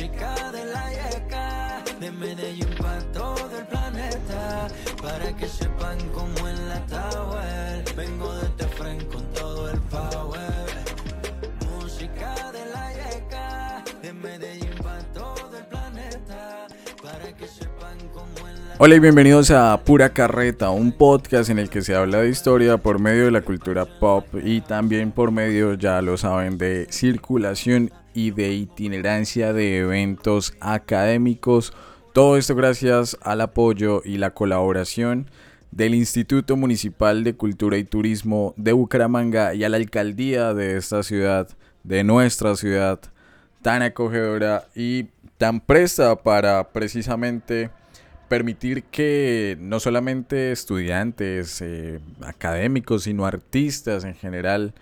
Música de la yeca, de Medellín para todo el planeta, para que sepan cómo en la tower, vengo de este frente con todo el power. Música de la yeca, de Medellín para todo el planeta, para que sepan cómo en la Hola y bienvenidos a Pura Carreta, un podcast en el que se habla de historia por medio de la cultura pop y también por medio, ya lo saben, de circulación y de itinerancia de eventos académicos. Todo esto gracias al apoyo y la colaboración del Instituto Municipal de Cultura y Turismo de Bucaramanga y a la alcaldía de esta ciudad, de nuestra ciudad, tan acogedora y tan presta para precisamente permitir que no solamente estudiantes, eh, académicos, sino artistas en general,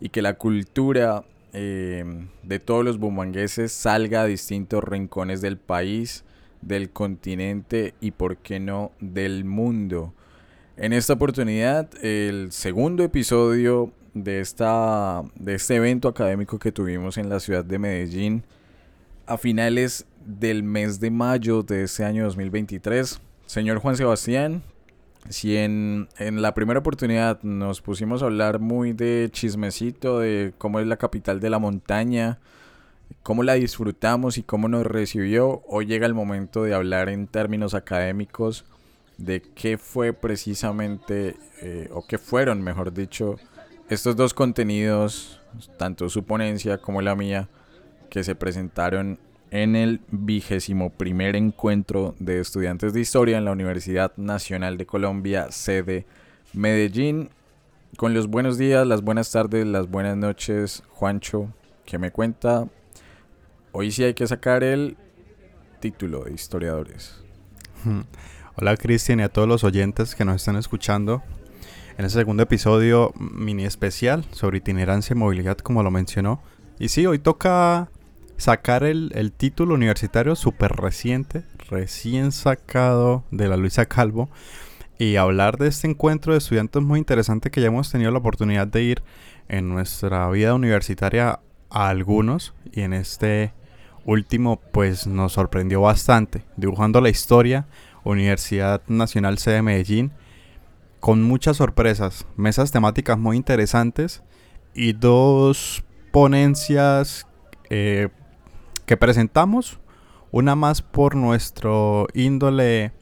y que la cultura eh, de todos los bumangueses salga a distintos rincones del país, del continente y, por qué no, del mundo. En esta oportunidad, el segundo episodio de, esta, de este evento académico que tuvimos en la ciudad de Medellín a finales del mes de mayo de este año 2023. Señor Juan Sebastián, si en, en, la primera oportunidad nos pusimos a hablar muy de chismecito, de cómo es la capital de la montaña, cómo la disfrutamos y cómo nos recibió, hoy llega el momento de hablar en términos académicos de qué fue precisamente, eh, o qué fueron, mejor dicho, estos dos contenidos, tanto su ponencia como la mía, que se presentaron en el vigésimo primer encuentro de estudiantes de historia en la Universidad Nacional de Colombia, sede Medellín. Con los buenos días, las buenas tardes, las buenas noches, Juancho, que me cuenta. Hoy sí hay que sacar el título de historiadores. Hola Cristian y a todos los oyentes que nos están escuchando. En este segundo episodio mini especial sobre itinerancia y movilidad, como lo mencionó. Y sí, hoy toca sacar el, el título universitario súper reciente, recién sacado de la Luisa Calvo, y hablar de este encuentro de estudiantes muy interesante que ya hemos tenido la oportunidad de ir en nuestra vida universitaria a algunos, y en este último pues nos sorprendió bastante, dibujando la historia, Universidad Nacional C de Medellín, con muchas sorpresas, mesas temáticas muy interesantes y dos ponencias eh, que presentamos, una más por nuestro índole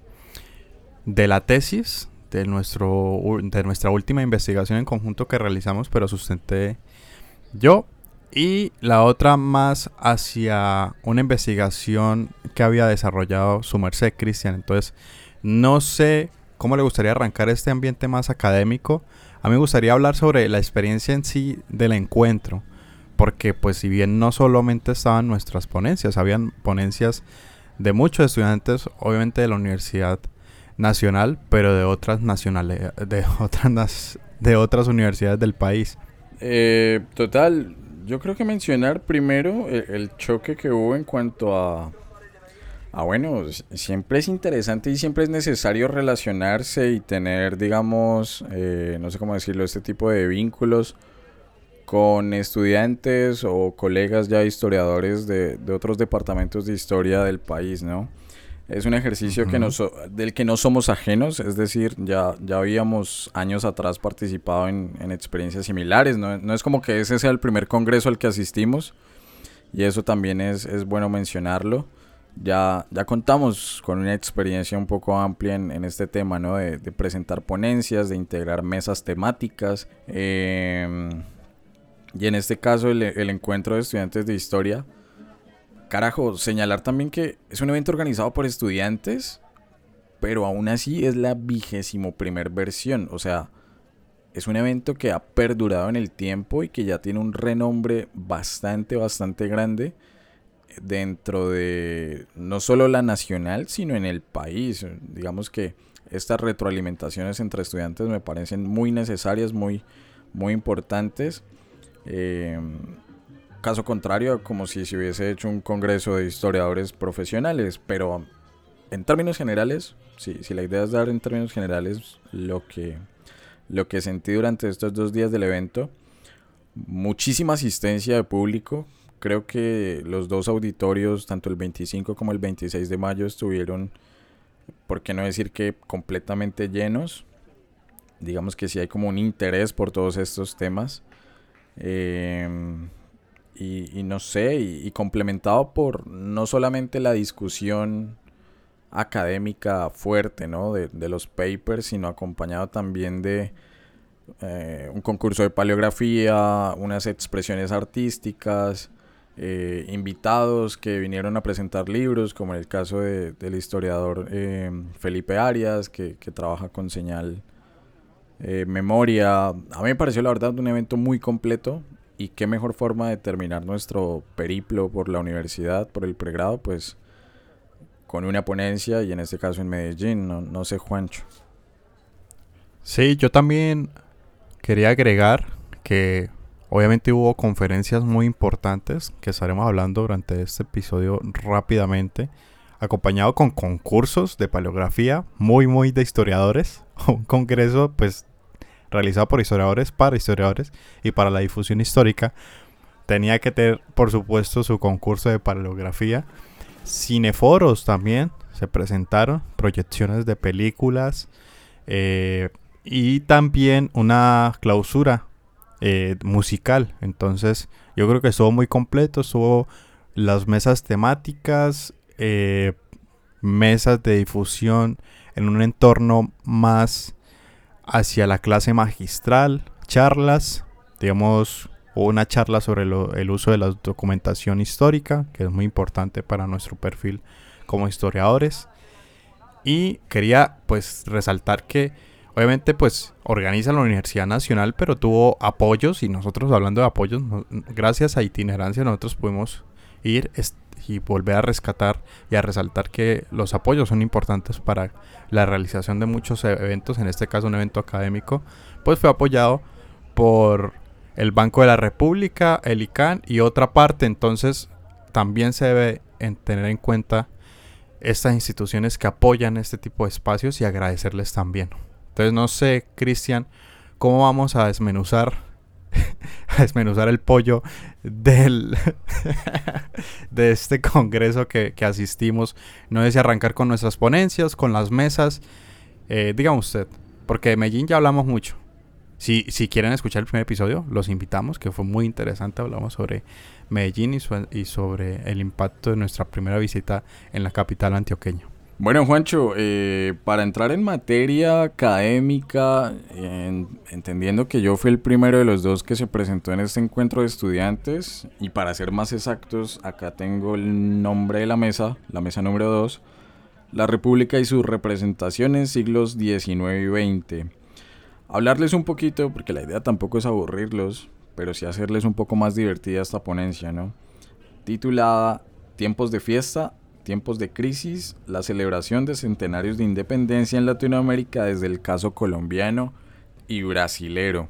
de la tesis, de, nuestro, de nuestra última investigación en conjunto que realizamos, pero sustenté yo, y la otra más hacia una investigación que había desarrollado su merced Cristian. Entonces, no sé cómo le gustaría arrancar este ambiente más académico. A mí me gustaría hablar sobre la experiencia en sí del encuentro porque pues si bien no solamente estaban nuestras ponencias, habían ponencias de muchos estudiantes, obviamente de la Universidad Nacional, pero de otras nacionales, de otras, de otras universidades del país. Eh, total, yo creo que mencionar primero el, choque que hubo en cuanto a, a, bueno, siempre es interesante y siempre es necesario relacionarse y tener, digamos, eh, no sé cómo decirlo, este tipo de vínculos con estudiantes o colegas ya historiadores de, de, otros departamentos de historia del país, ¿no? Es un ejercicio que nos, del que no somos ajenos, es decir, ya, ya habíamos años atrás participado en, en experiencias similares, ¿no? no es como que ese sea el primer congreso al que asistimos, y eso también es, es bueno mencionarlo. Ya, ya contamos con una experiencia un poco amplia en, en este tema, ¿no? De, de, presentar ponencias, de integrar mesas temáticas. Eh, y en este caso el, encuentro de estudiantes de historia. Carajo, señalar también que es un evento organizado por estudiantes, pero aún así es la vigésimo primer versión. O sea, es un evento que ha perdurado en el tiempo y que ya tiene un renombre bastante, bastante grande dentro de no solo la nacional, sino en el país. Digamos que estas retroalimentaciones entre estudiantes me parecen muy necesarias, muy, muy importantes. Eh, caso contrario, como si se hubiese hecho un congreso de historiadores profesionales, pero en términos generales, si, si la idea es dar en términos generales lo que, lo que sentí durante estos dos días del evento, muchísima asistencia de público, creo que los dos auditorios, tanto el 25 como el 26 de mayo, estuvieron, por qué no decir que completamente llenos. Digamos que sí hay como un interés por todos estos temas. Em, y, no sé, y, complementado por no solamente la discusión académica fuerte ¿no? de, de los papers, sino acompañado también de eh, un concurso de paleografía, unas expresiones artísticas, eh, invitados que vinieron a presentar libros, como en el caso del historiador eh, Felipe Arias, que, trabaja con señal memoria. A mí me pareció la verdad un evento muy completo y qué mejor forma de terminar nuestro periplo por la universidad, por el pregrado, pues con una ponencia y en este caso en Medellín, no, no sé Juancho. Sí, yo también Quería agregar que obviamente hubo conferencias muy importantes que estaremos hablando durante este episodio rápidamente, acompañado con concursos de paleografía muy muy de historiadores, un congreso pues realizado por historiadores para historiadores y para la difusión histórica. Tenía que tener por supuesto su concurso de paleografía. Cineforos también se presentaron, proyecciones de películas, eh, y también una clausura eh, musical. Entonces, yo creo que estuvo muy completo. Estuvo las mesas temáticas, eh, mesas de difusión en un entorno más hacia la clase magistral, charlas, digamos, una charla sobre el uso de la documentación histórica, que es muy importante para nuestro perfil como historiadores. Y quería pues resaltar que Obviamente, pues organiza la Universidad Nacional, pero tuvo apoyos y nosotros hablando de apoyos, gracias a itinerancia nosotros pudimos ir y volver a rescatar y a resaltar que los apoyos son importantes para la realización de muchos eventos, en este caso un evento académico, pues fue apoyado por el Banco de la República, el ICANN y otra parte, entonces también se debe tener en cuenta estas instituciones que apoyan este tipo de espacios y agradecerles también. Entonces no sé, Cristian, cómo vamos a desmenuzar a desmenuzar el pollo del de este congreso que, asistimos. No sé arrancar con nuestras ponencias, con las mesas. Eh, dígame usted, porque de Medellín ya hablamos mucho. Si, si quieren escuchar el primer episodio, los invitamos, que fue muy interesante. Hablamos sobre Medellín y sobre el impacto de nuestra primera visita en la capital antioqueña. Bueno, Juancho, eh, para entrar en materia académica, entendiendo que yo fui el primero de los dos que se presentó en este encuentro de estudiantes, y para ser más exactos, acá tengo el nombre de la mesa, la mesa número 2, la República y sus representaciones siglos XIX y XX. Hablarles un poquito, porque la idea tampoco es aburrirlos, pero sí hacerles un poco más divertida esta ponencia, ¿no? Titulada Tiempos de fiesta tiempos de crisis, la celebración de centenarios de independencia en Latinoamérica desde el caso colombiano y brasilero.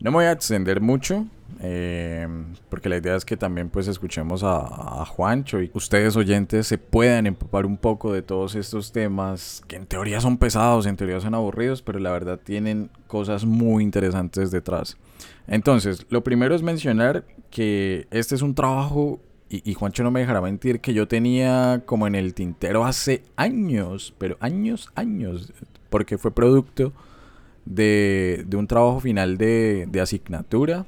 No me voy a extender mucho, eh, porque la idea es que también pues escuchemos a, a, Juancho y ustedes oyentes se puedan empapar un poco de todos estos temas que en teoría son pesados, en teoría son aburridos, pero la verdad tienen cosas muy interesantes detrás. Entonces, lo primero es mencionar que este es un trabajo y, Juancho no me dejará mentir que yo tenía como en el tintero hace años, pero años, años, porque fue producto de, un trabajo final de, asignatura,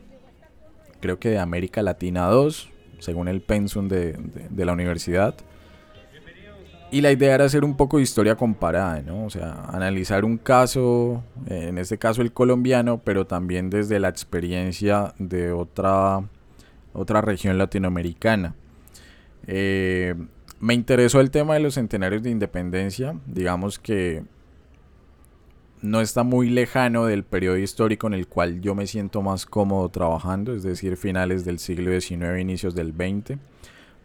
creo que de América Latina 2, según el pensum de, de, la universidad. Y la idea era hacer un poco de historia comparada, ¿no? O sea, analizar un caso, en este caso el colombiano, pero también desde la experiencia de otra otra región latinoamericana. Eh, me interesó el tema de los centenarios de independencia, digamos que no está muy lejano del periodo histórico en el cual yo me siento más cómodo trabajando, es decir, finales del siglo XIX, inicios del XX.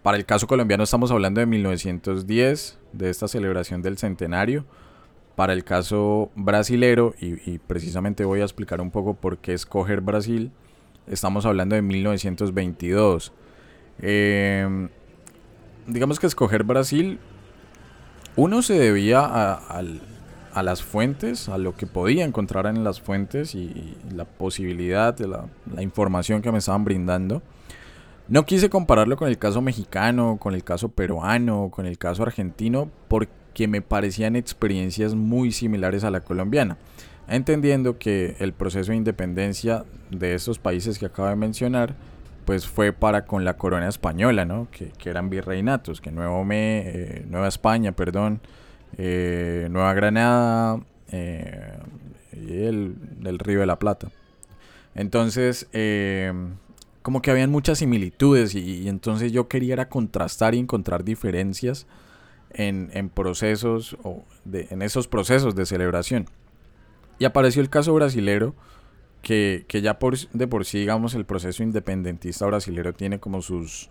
Para el caso colombiano estamos hablando de 1910, de esta celebración del centenario. Para el caso brasilero, y, y precisamente voy a explicar un poco por qué escoger Brasil, Estamos hablando de 1922. Em, digamos que escoger Brasil, uno se debía a, las fuentes, a lo que podía encontrar en las fuentes y, la posibilidad de la, información que me estaban brindando. No quise compararlo con el caso mexicano, con el caso peruano, con el caso argentino, porque me parecían experiencias muy similares a la colombiana, entendiendo que el proceso de independencia de estos países que acabo de mencionar, pues fue para con la corona española, ¿no? Que, eran virreinatos, que Nuevo Me, eh, Nueva España, perdón, eh, Nueva Granada eh, y el del Río de la Plata. Entonces, como que habían muchas similitudes y, entonces yo quería era contrastar y encontrar diferencias en, procesos o en esos procesos de celebración. Y apareció el caso brasilero, que, ya por, de por sí, digamos, el proceso independentista brasilero tiene como sus,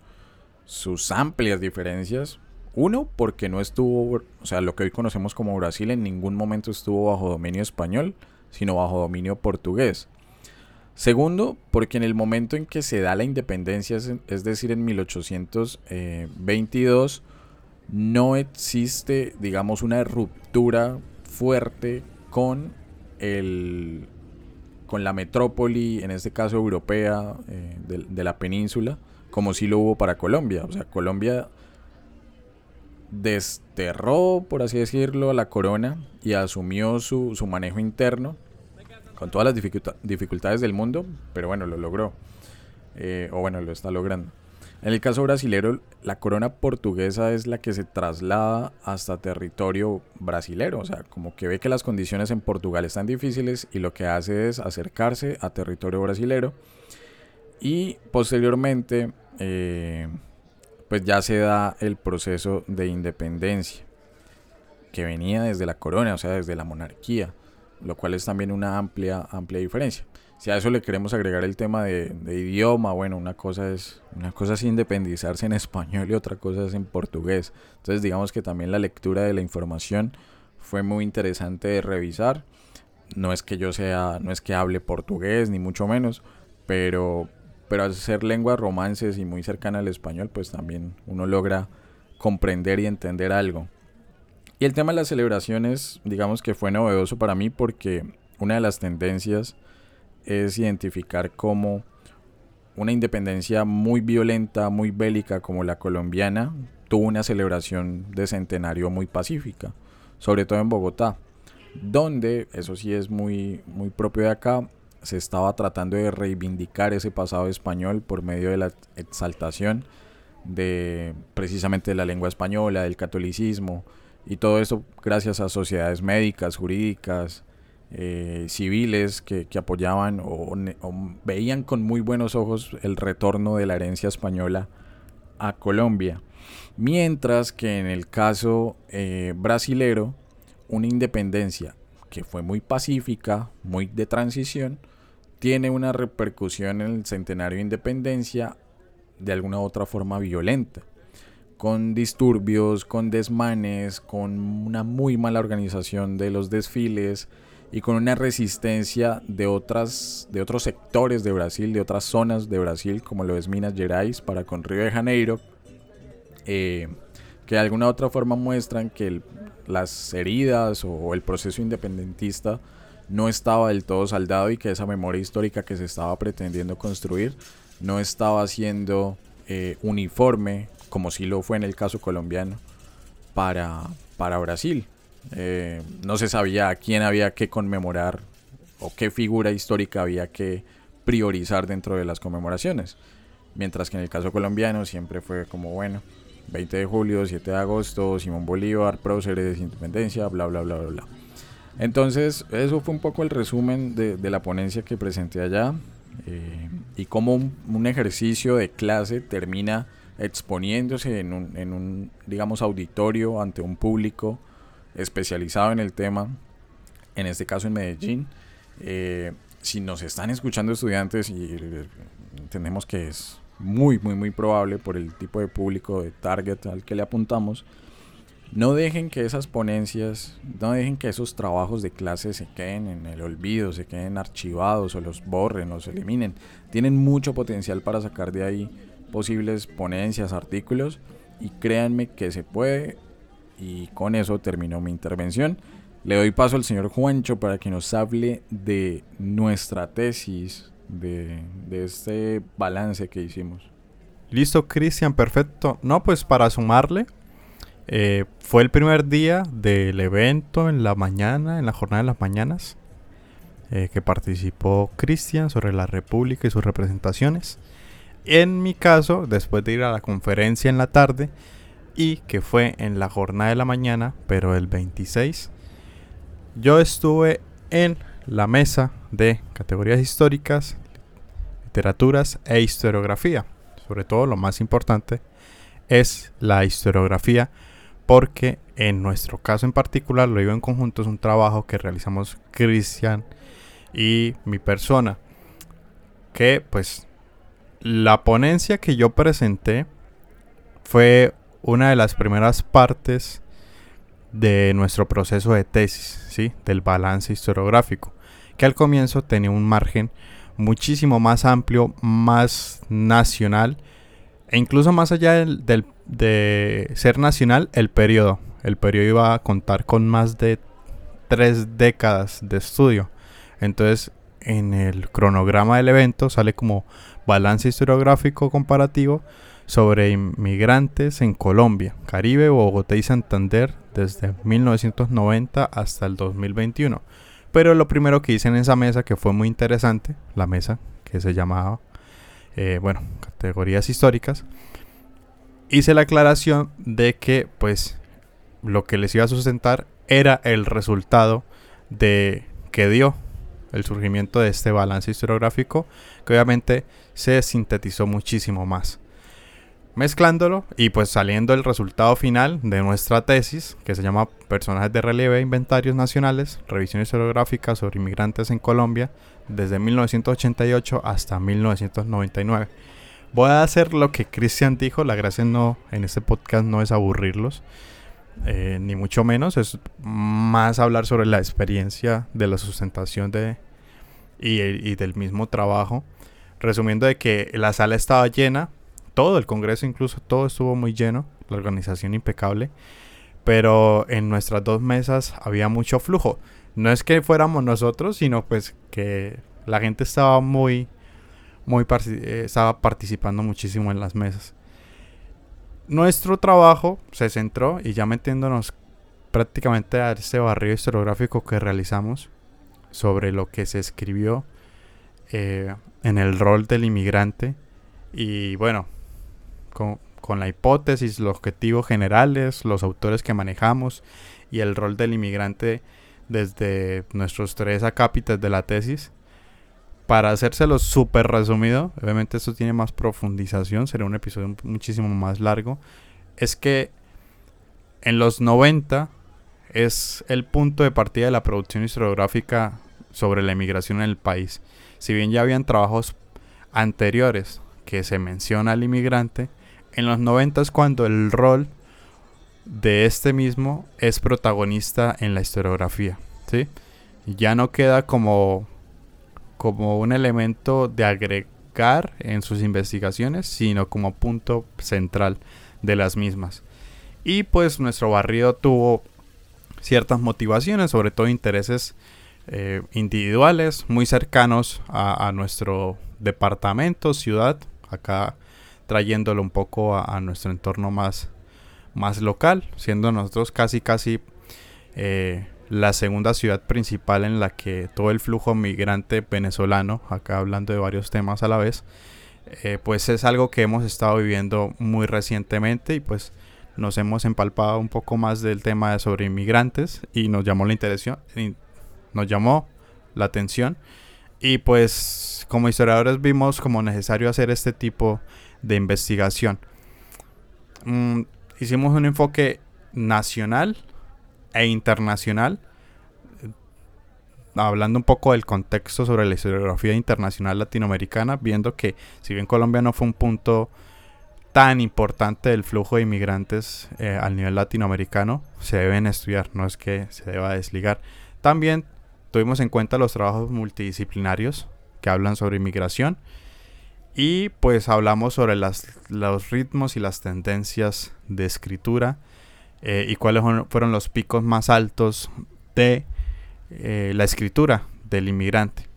sus amplias diferencias. Uno, porque no estuvo, o sea, lo que hoy conocemos como Brasil en ningún momento estuvo bajo dominio español, sino bajo dominio portugués. Segundo, porque en el momento en que se da la independencia, es, decir, en 1822, no existe, digamos, una ruptura fuerte con el con la metrópoli, en este caso europea, eh, de, la península, como si lo hubo para Colombia. O sea, Colombia desterró, por así decirlo, a la corona y asumió su, su manejo interno con todas las dificultades del mundo, pero bueno, lo logró. Eh, o bueno, lo está logrando. En el caso brasilero, la corona portuguesa es la que se traslada hasta territorio brasilero, o sea, como que ve que las condiciones en Portugal están difíciles y lo que hace es acercarse a territorio brasilero. Y posteriormente, eh, pues ya se da el proceso de independencia, que venía desde la corona, o sea, desde la monarquía lo cual es también una amplia, amplia diferencia. Si a eso le queremos agregar el tema de, idioma, bueno, una cosa es una cosa es independizarse en español y otra cosa es en portugués. Entonces, digamos que también la lectura de la información fue muy interesante de revisar. No es que yo sea, no es que hable portugués ni mucho menos, pero pero al ser lenguas romances y muy cercana al español, pues también uno logra comprender y entender algo. Y el tema de las celebraciones, digamos que fue novedoso para mí porque una de las tendencias es identificar cómo una independencia muy violenta, muy bélica como la colombiana, tuvo una celebración de centenario muy pacífica, sobre todo en Bogotá, donde, eso sí es muy, muy propio de acá, se estaba tratando de reivindicar ese pasado español por medio de la exaltación de precisamente la lengua española, del catolicismo, y todo eso gracias a sociedades médicas, jurídicas, eh, civiles que, apoyaban o, veían con muy buenos ojos el retorno de la herencia española a Colombia. Mientras que en el caso eh, brasilero, una independencia que fue muy pacífica, muy de transición, tiene una repercusión en el centenario de independencia de alguna otra forma violenta con disturbios, con desmanes, con una muy mala organización de los desfiles y con una resistencia de otras de otros sectores de Brasil, de otras zonas de Brasil, como lo es Minas Gerais para con Río de Janeiro, eh, que de alguna u otra forma muestran que las heridas o el proceso independentista no estaba del todo saldado y que esa memoria histórica que se estaba pretendiendo construir no estaba siendo eh, uniforme como si lo fue en el caso colombiano, para, para Brasil. Eh, no se sabía a quién había que conmemorar o qué figura histórica había que priorizar dentro de las conmemoraciones. Mientras que en el caso colombiano siempre fue como, bueno, 20 de julio, 7 de agosto, Simón Bolívar, próceres de independencia, bla, bla, bla, bla, bla. Entonces, eso fue un poco el resumen de, de la ponencia que presenté allá eh, y cómo un, ejercicio de clase termina exponiéndose en un, en un, digamos, auditorio ante un público especializado en el tema, en este caso en Medellín. Eh, si nos están escuchando estudiantes y entendemos que es muy, muy, muy probable por el tipo de público de target al que le apuntamos, no dejen que esas ponencias, no dejen que esos trabajos de clase se queden en el olvido, se queden archivados o los borren, los eliminen. Tienen mucho potencial para sacar de ahí posibles ponencias, artículos y créanme que se puede y con eso terminó mi intervención. Le doy paso al señor Juancho para que nos hable de nuestra tesis, de, de este balance que hicimos. Listo, Cristian, perfecto. No, pues para sumarle, eh, fue el primer día del evento en la mañana, en la jornada de las mañanas, eh, que participó Cristian sobre la República y sus representaciones. En mi caso, después de ir a la conferencia en la tarde, y que fue en la jornada de la mañana, pero el 26, yo estuve en la mesa de categorías históricas, literaturas e historiografía. Sobre todo lo más importante es la historiografía porque en nuestro caso en particular, lo digo en conjunto, es un trabajo que realizamos Cristian y mi persona. Que pues la ponencia que yo presenté fue una de las primeras partes de nuestro proceso de tesis, ¿sí? del balance historiográfico, que al comienzo tenía un margen muchísimo más amplio, más nacional, e incluso más allá del, de ser nacional, el periodo. El periodo iba a contar con más de tres décadas de estudio. Entonces, en el cronograma del evento sale como balance historiográfico comparativo sobre inmigrantes en Colombia, Caribe, Bogotá y Santander desde 1990 hasta el 2021. Pero lo primero que hice en esa mesa, que fue muy interesante, la mesa que se llamaba, eh, bueno, categorías históricas, hice la aclaración de que pues lo que les iba a sustentar era el resultado de que dio el surgimiento de este balance historiográfico, que obviamente se sintetizó muchísimo más. Mezclándolo y pues saliendo el resultado final de nuestra tesis, que se llama Personajes de relieve e inventarios nacionales, revisión historiográfica sobre inmigrantes en Colombia, desde 1988 hasta 1999 Voy a hacer lo que Cristian dijo. La gracia no en este podcast no es aburrirlos, eh, ni mucho menos. Es más hablar sobre la experiencia de la sustentación de, y, del mismo trabajo. Resumiendo de que la sala estaba llena, todo el Congreso incluso, todo estuvo muy lleno, la organización impecable. Pero en nuestras dos mesas había mucho flujo. No es que fuéramos nosotros, sino pues que la gente estaba muy muy eh, estaba participando muchísimo en las mesas. Nuestro trabajo se centró, y ya metiéndonos prácticamente a ese barrio historiográfico que realizamos sobre lo que se escribió eh, en el rol del inmigrante y bueno, con, la hipótesis, los objetivos generales, los autores que manejamos y el rol del inmigrante desde nuestros tres acápites de la tesis para hacérselo súper resumido, obviamente esto tiene más profundización, será un episodio muchísimo más largo, es que en los 90 es el punto de partida de la producción historiográfica sobre la emigración en el país. Si bien ya habían trabajos anteriores que se menciona al inmigrante, en los 90 es cuando el rol de este mismo es protagonista en la historiografía. ¿sí? Ya no queda como como un elemento de agregar en sus investigaciones, sino como punto central de las mismas. Y pues nuestro barrio tuvo ciertas motivaciones, sobre todo intereses eh, individuales muy cercanos a, nuestro departamento, ciudad, acá trayéndolo un poco a, nuestro entorno más, más local, siendo nosotros casi casi eh, la segunda ciudad principal en la que todo el flujo migrante venezolano, acá hablando de varios temas a la vez, eh, pues es algo que hemos estado viviendo muy recientemente y pues nos hemos empalpado un poco más del tema de sobre inmigrantes y nos llamó la interés, nos llamó la atención. Y pues como historiadores vimos como necesario hacer este tipo de investigación. Mm, hicimos un enfoque nacional e internacional, hablando un poco del contexto sobre la historiografía internacional latinoamericana, viendo que si bien Colombia no fue un punto tan importante del flujo de inmigrantes eh, al nivel latinoamericano, se deben estudiar, no es que se deba desligar. También tuvimos en cuenta los trabajos multidisciplinarios que hablan sobre inmigración y pues hablamos sobre las, los ritmos y las tendencias de escritura eh, y cuáles fueron los picos más altos de eh, la escritura del inmigrante.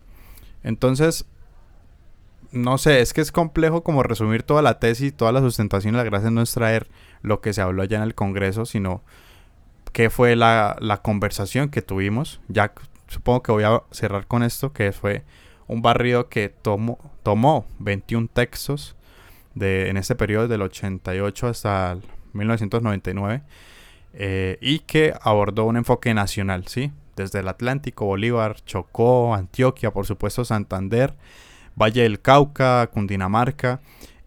Entonces, no sé, es que es complejo como resumir toda la tesis, toda la sustentación y la gracia no es traer lo que se habló allá en el Congreso, sino qué fue la, la conversación que tuvimos. Ya supongo que voy a cerrar con esto, que fue un barrio que tomó, tomó 21 textos de, en este periodo del 88 hasta el 1999 eh, y que abordó un enfoque nacional, ¿sí? Desde el Atlántico, Bolívar, Chocó, Antioquia, por supuesto Santander, Valle del Cauca, Cundinamarca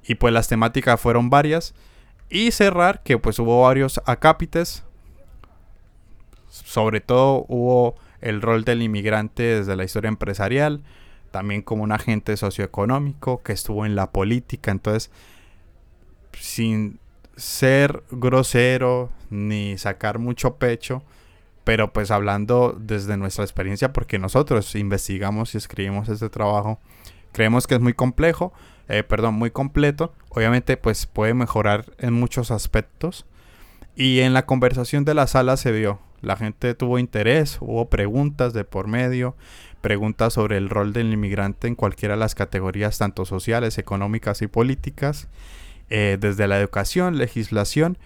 y pues las temáticas fueron varias y cerrar que pues hubo varios acápites, sobre todo hubo el rol del inmigrante desde la historia empresarial, también como un agente socioeconómico que estuvo en la política, entonces sin ser grosero ni sacar mucho pecho, pero pues hablando desde nuestra experiencia, porque nosotros investigamos y escribimos este trabajo, creemos que es muy complejo, eh, perdón, muy completo, obviamente pues puede mejorar en muchos aspectos, y en la conversación de la sala se vio, la gente tuvo interés, hubo preguntas de por medio, preguntas sobre el rol del inmigrante en cualquiera de las categorías, tanto sociales, económicas y políticas, eh, desde la educación, legislación,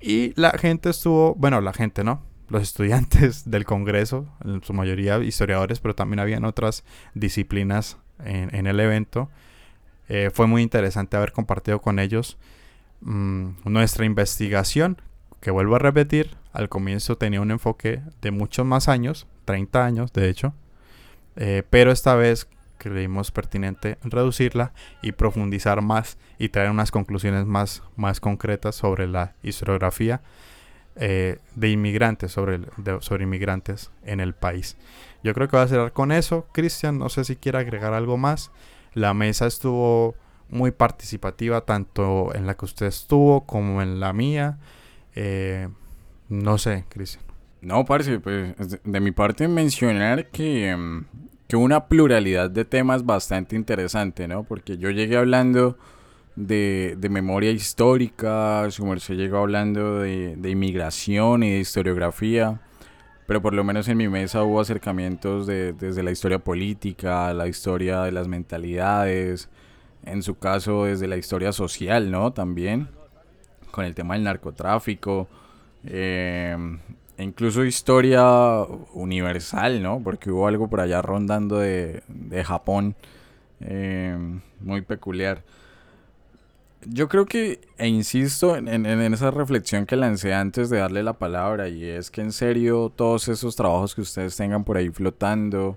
y la gente estuvo, bueno, la gente no, los estudiantes del Congreso, en su mayoría historiadores, pero también habían otras disciplinas en, el evento. Eh, fue muy interesante haber compartido con ellos mm, nuestra investigación, que vuelvo a repetir, al comienzo tenía un enfoque de muchos más años, 30 años de hecho, eh, pero esta vez creímos pertinente reducirla y profundizar más y traer unas conclusiones más, más concretas sobre la historiografía eh, de inmigrantes, sobre, sobre inmigrantes en el país. Yo creo que va a cerrar con eso. Cristian, no sé si quiere agregar algo más. La mesa estuvo muy participativa, tanto en la que usted estuvo como en la mía. Eh, no sé, Cristian. No, parce, pues de, mi parte mencionar que, mm, que una pluralidad de temas bastante interesante, ¿no? Porque yo llegué hablando de, de memoria histórica, su merced llegó hablando de, de, inmigración y de historiografía, pero por lo menos en mi mesa hubo acercamientos de, desde la historia política, la historia de las mentalidades, en su caso desde la historia social, ¿no? También, con el tema del narcotráfico eh, incluso historia universal, ¿no? Porque hubo algo por allá rondando de, de Japón eh, muy peculiar. Yo creo que, e insisto en, en, esa reflexión que lancé antes de darle la palabra, y es que en serio todos esos trabajos que ustedes tengan por ahí flotando,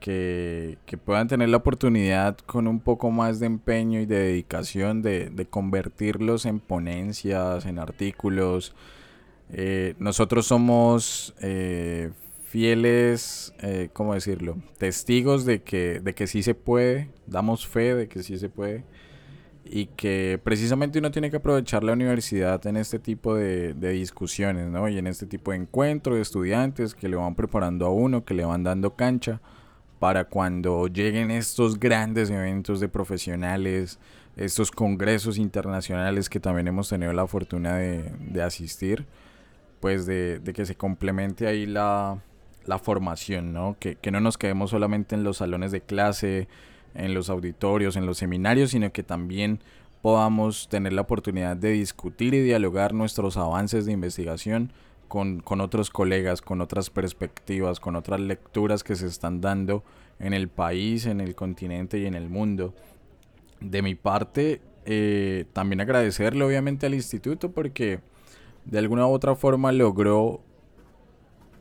que, que puedan tener la oportunidad con un poco más de empeño y de dedicación de, de convertirlos en ponencias, en artículos, eh, nosotros somos eh, fieles, eh, ¿cómo decirlo? Testigos de que, de que sí se puede, damos fe de que sí se puede y que precisamente uno tiene que aprovechar la universidad en este tipo de, de discusiones, ¿no? Y en este tipo de encuentros de estudiantes que le van preparando a uno, que le van dando cancha para cuando lleguen estos grandes eventos de profesionales, estos congresos internacionales que también hemos tenido la fortuna de, de asistir pues de, que se complemente ahí la, formación, ¿no? Que, no nos quedemos solamente en los salones de clase, en los auditorios, en los seminarios, sino que también podamos tener la oportunidad de discutir y dialogar nuestros avances de investigación con, con, otros colegas, con otras perspectivas, con otras lecturas que se están dando en el país, en el continente y en el mundo. De mi parte, eh, también agradecerle obviamente al instituto porque de alguna u otra forma logró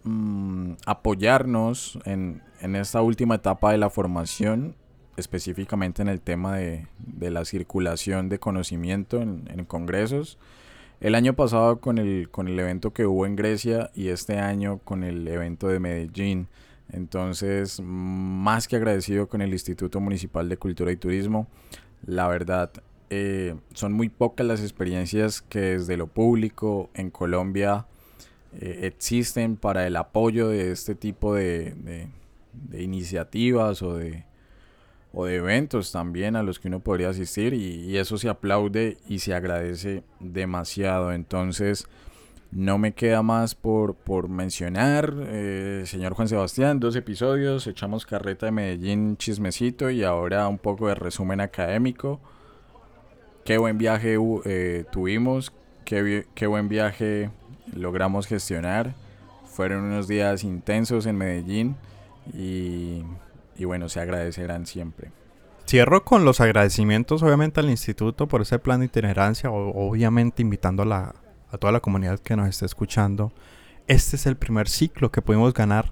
mm, apoyarnos en, esta última etapa de la formación, específicamente en el tema de, la circulación de conocimiento en, congresos. El año pasado con el, con el evento que hubo en Grecia y este año con el evento de Medellín. Entonces, más que agradecido con el Instituto Municipal de Cultura y Turismo. La verdad, eh, son muy pocas las experiencias que desde lo público en Colombia eh, existen para el apoyo de este tipo de, iniciativas o de, o de eventos también a los que uno podría asistir y, eso se aplaude y se agradece demasiado. Entonces, No me queda más por, por mencionar, eh, señor Juan Sebastián, dos episodios, echamos carreta de Medellín, chismecito y ahora un poco de resumen académico. Qué buen viaje eh, tuvimos, qué, qué buen viaje logramos gestionar. Fueron unos días intensos en Medellín y, y bueno, se agradecerán siempre. Cierro con los agradecimientos obviamente al instituto por ese plan de itinerancia, obviamente invitando a, la, a toda la comunidad que nos esté escuchando. Este es el primer ciclo que pudimos ganar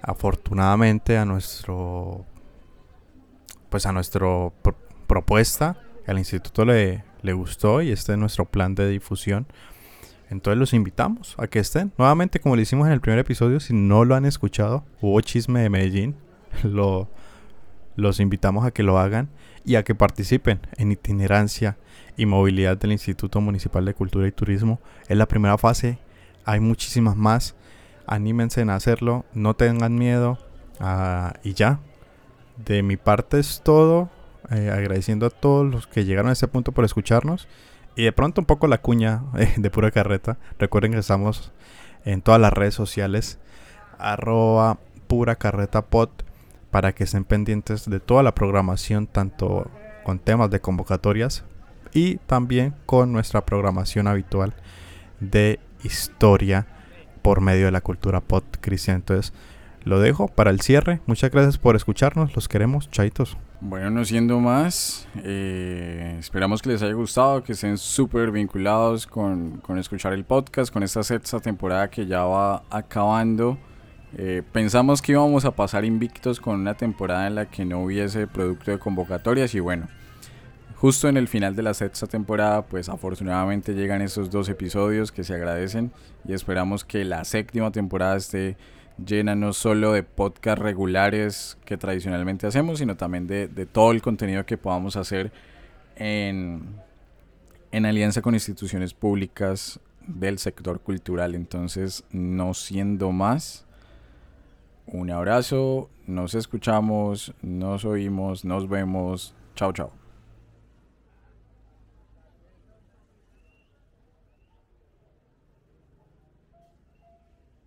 afortunadamente a nuestro pues a nuestra propuesta al instituto le, le gustó y este es nuestro plan de difusión entonces los invitamos a que estén. Nuevamente, como lo hicimos en el primer episodio, si no lo han escuchado, hubo chisme de Medellín. Lo, los invitamos a que lo hagan y a que participen en itinerancia y movilidad del Instituto Municipal de Cultura y Turismo. Es la primera fase, hay muchísimas más. Anímense en hacerlo, no tengan miedo. Ah, y ya, de mi parte es todo. Eh, agradeciendo a todos los que llegaron a este punto por escucharnos. Y de pronto un poco la cuña eh, de pura carreta. Recuerden que estamos en todas las redes sociales. Arroba pura carreta pod. Para que estén pendientes de toda la programación. Tanto con temas de convocatorias. Y también con nuestra programación habitual de historia por medio de la cultura pod cristiana. Entonces lo dejo para el cierre. Muchas gracias por escucharnos. Los queremos. Chaitos. Bueno, no siendo más, eh, esperamos que les haya gustado, que estén súper vinculados con, escuchar el podcast, con esta sexta temporada que ya va acabando. Eh, pensamos que íbamos a pasar invictos con una temporada en la que no hubiese producto de convocatorias y bueno, justo en el final de la sexta temporada, pues afortunadamente llegan esos dos episodios que se agradecen y esperamos que la séptima temporada esté llena no solo de podcast regulares que tradicionalmente hacemos, sino también de, todo el contenido que podamos hacer en, en alianza con instituciones públicas del sector cultural. Entonces, no siendo más, un abrazo, nos escuchamos, nos oímos, nos vemos. Chao, chao.